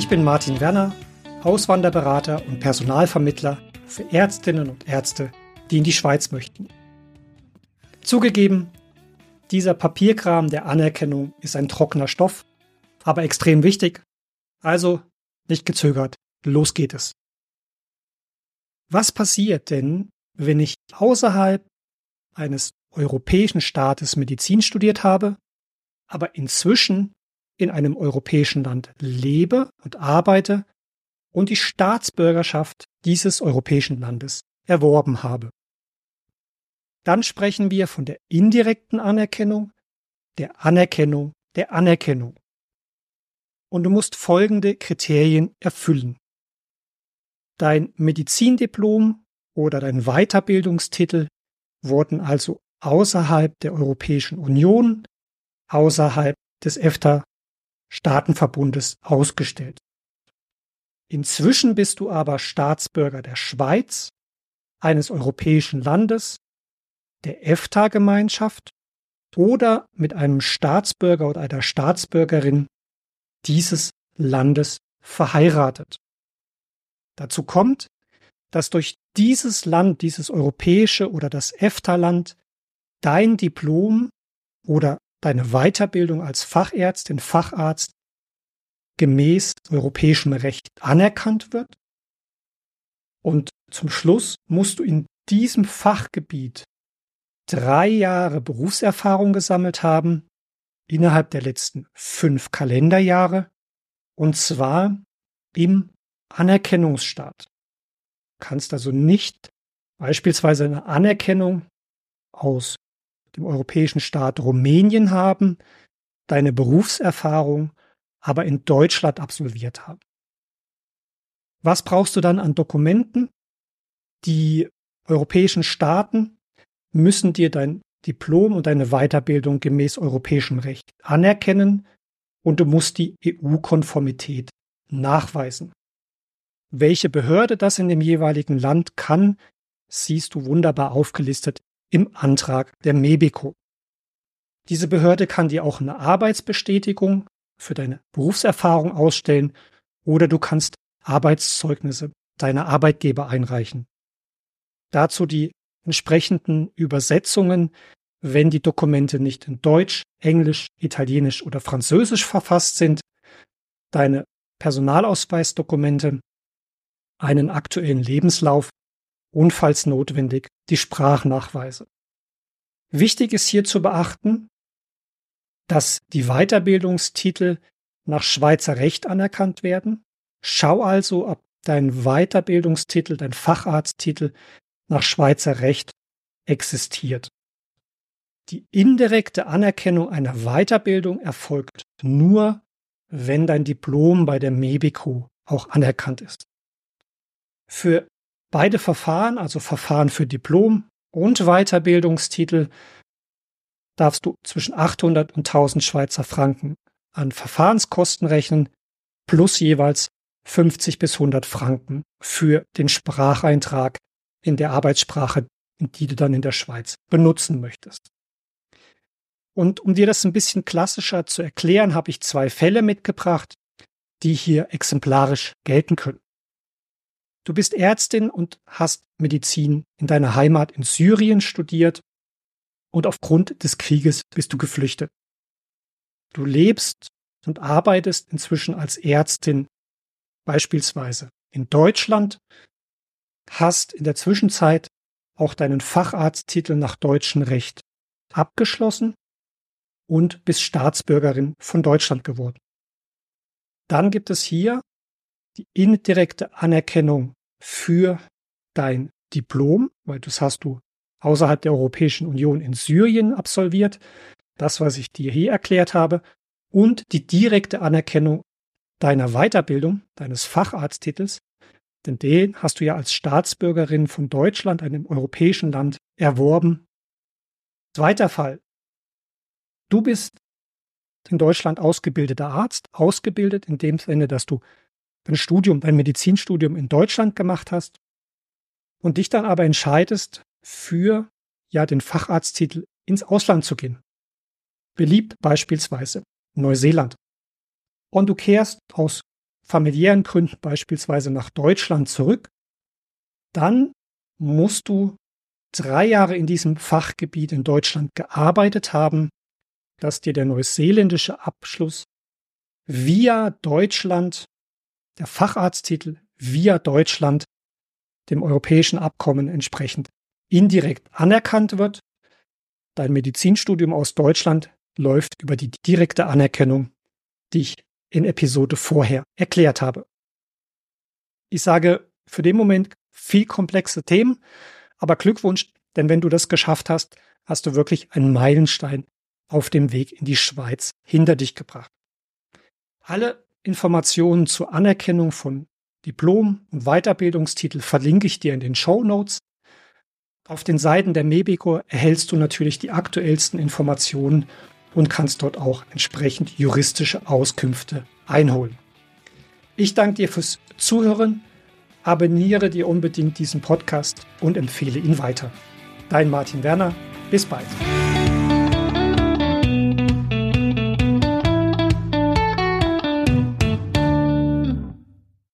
Ich bin Martin Werner, Auswanderberater und Personalvermittler für Ärztinnen und Ärzte, die in die Schweiz möchten. Zugegeben, dieser Papierkram der Anerkennung ist ein trockener Stoff, aber extrem wichtig. Also nicht gezögert, los geht es. Was passiert denn, wenn ich außerhalb eines europäischen Staates Medizin studiert habe, aber inzwischen in einem europäischen Land lebe und arbeite und die Staatsbürgerschaft dieses europäischen Landes erworben habe. Dann sprechen wir von der indirekten Anerkennung, der Anerkennung, der Anerkennung. Und du musst folgende Kriterien erfüllen. Dein Medizindiplom oder dein Weiterbildungstitel wurden also außerhalb der Europäischen Union, außerhalb des EFTA Staatenverbundes ausgestellt. Inzwischen bist du aber Staatsbürger der Schweiz, eines europäischen Landes, der EFTA-Gemeinschaft oder mit einem Staatsbürger oder einer Staatsbürgerin dieses Landes verheiratet. Dazu kommt, dass durch dieses Land, dieses europäische oder das EFTA-Land dein Diplom oder deine Weiterbildung als Fachärztin, Facharzt gemäß europäischem Recht anerkannt wird. Und zum Schluss musst du in diesem Fachgebiet drei Jahre Berufserfahrung gesammelt haben, innerhalb der letzten fünf Kalenderjahre, und zwar im Anerkennungsstaat. Du kannst also nicht beispielsweise eine Anerkennung aus dem europäischen Staat Rumänien haben, deine Berufserfahrung aber in Deutschland absolviert haben. Was brauchst du dann an Dokumenten? Die europäischen Staaten müssen dir dein Diplom und deine Weiterbildung gemäß europäischem Recht anerkennen und du musst die EU-Konformität nachweisen. Welche Behörde das in dem jeweiligen Land kann, siehst du wunderbar aufgelistet im Antrag der MEBICO. Diese Behörde kann dir auch eine Arbeitsbestätigung für deine Berufserfahrung ausstellen oder du kannst Arbeitszeugnisse deiner Arbeitgeber einreichen. Dazu die entsprechenden Übersetzungen, wenn die Dokumente nicht in Deutsch, Englisch, Italienisch oder Französisch verfasst sind, deine Personalausweisdokumente, einen aktuellen Lebenslauf und falls notwendig die Sprachnachweise. Wichtig ist hier zu beachten, dass die Weiterbildungstitel nach Schweizer Recht anerkannt werden. Schau also, ob dein Weiterbildungstitel, dein Facharzttitel nach Schweizer Recht existiert. Die indirekte Anerkennung einer Weiterbildung erfolgt nur, wenn dein Diplom bei der MEBICO auch anerkannt ist. Für beide Verfahren, also Verfahren für Diplom und Weiterbildungstitel, darfst du zwischen 800 und 1000 Schweizer Franken an Verfahrenskosten rechnen, plus jeweils 50 bis 100 Franken für den Spracheintrag in der Arbeitssprache, die du dann in der Schweiz benutzen möchtest. Und um dir das ein bisschen klassischer zu erklären, habe ich zwei Fälle mitgebracht, die hier exemplarisch gelten können. Du bist Ärztin und hast Medizin in deiner Heimat in Syrien studiert und aufgrund des Krieges bist du geflüchtet. Du lebst und arbeitest inzwischen als Ärztin beispielsweise in Deutschland, hast in der Zwischenzeit auch deinen Facharzttitel nach deutschem Recht abgeschlossen und bist Staatsbürgerin von Deutschland geworden. Dann gibt es hier die indirekte Anerkennung für dein Diplom, weil das hast du außerhalb der Europäischen Union in Syrien absolviert, das, was ich dir hier erklärt habe, und die direkte Anerkennung deiner Weiterbildung, deines Facharzttitels, denn den hast du ja als Staatsbürgerin von Deutschland, einem europäischen Land, erworben. Zweiter Fall. Du bist in Deutschland ausgebildeter Arzt, ausgebildet in dem Sinne, dass du dein Studium, dein Medizinstudium in Deutschland gemacht hast und dich dann aber entscheidest, für ja den Facharzttitel ins Ausland zu gehen. Beliebt beispielsweise Neuseeland. Und du kehrst aus familiären Gründen beispielsweise nach Deutschland zurück, dann musst du drei Jahre in diesem Fachgebiet in Deutschland gearbeitet haben, dass dir der neuseeländische Abschluss via Deutschland, der Facharzttitel via Deutschland, dem europäischen Abkommen entsprechend indirekt anerkannt wird. Dein Medizinstudium aus Deutschland läuft über die direkte Anerkennung, die ich in Episode vorher erklärt habe. Ich sage für den Moment viel komplexe Themen, aber Glückwunsch, denn wenn du das geschafft hast, hast du wirklich einen Meilenstein auf dem Weg in die Schweiz hinter dich gebracht. Alle Informationen zur Anerkennung von Diplom- und Weiterbildungstitel verlinke ich dir in den Show Notes. Auf den Seiten der Mebico erhältst du natürlich die aktuellsten Informationen und kannst dort auch entsprechend juristische Auskünfte einholen. Ich danke dir fürs Zuhören, abonniere dir unbedingt diesen Podcast und empfehle ihn weiter. Dein Martin Werner, bis bald.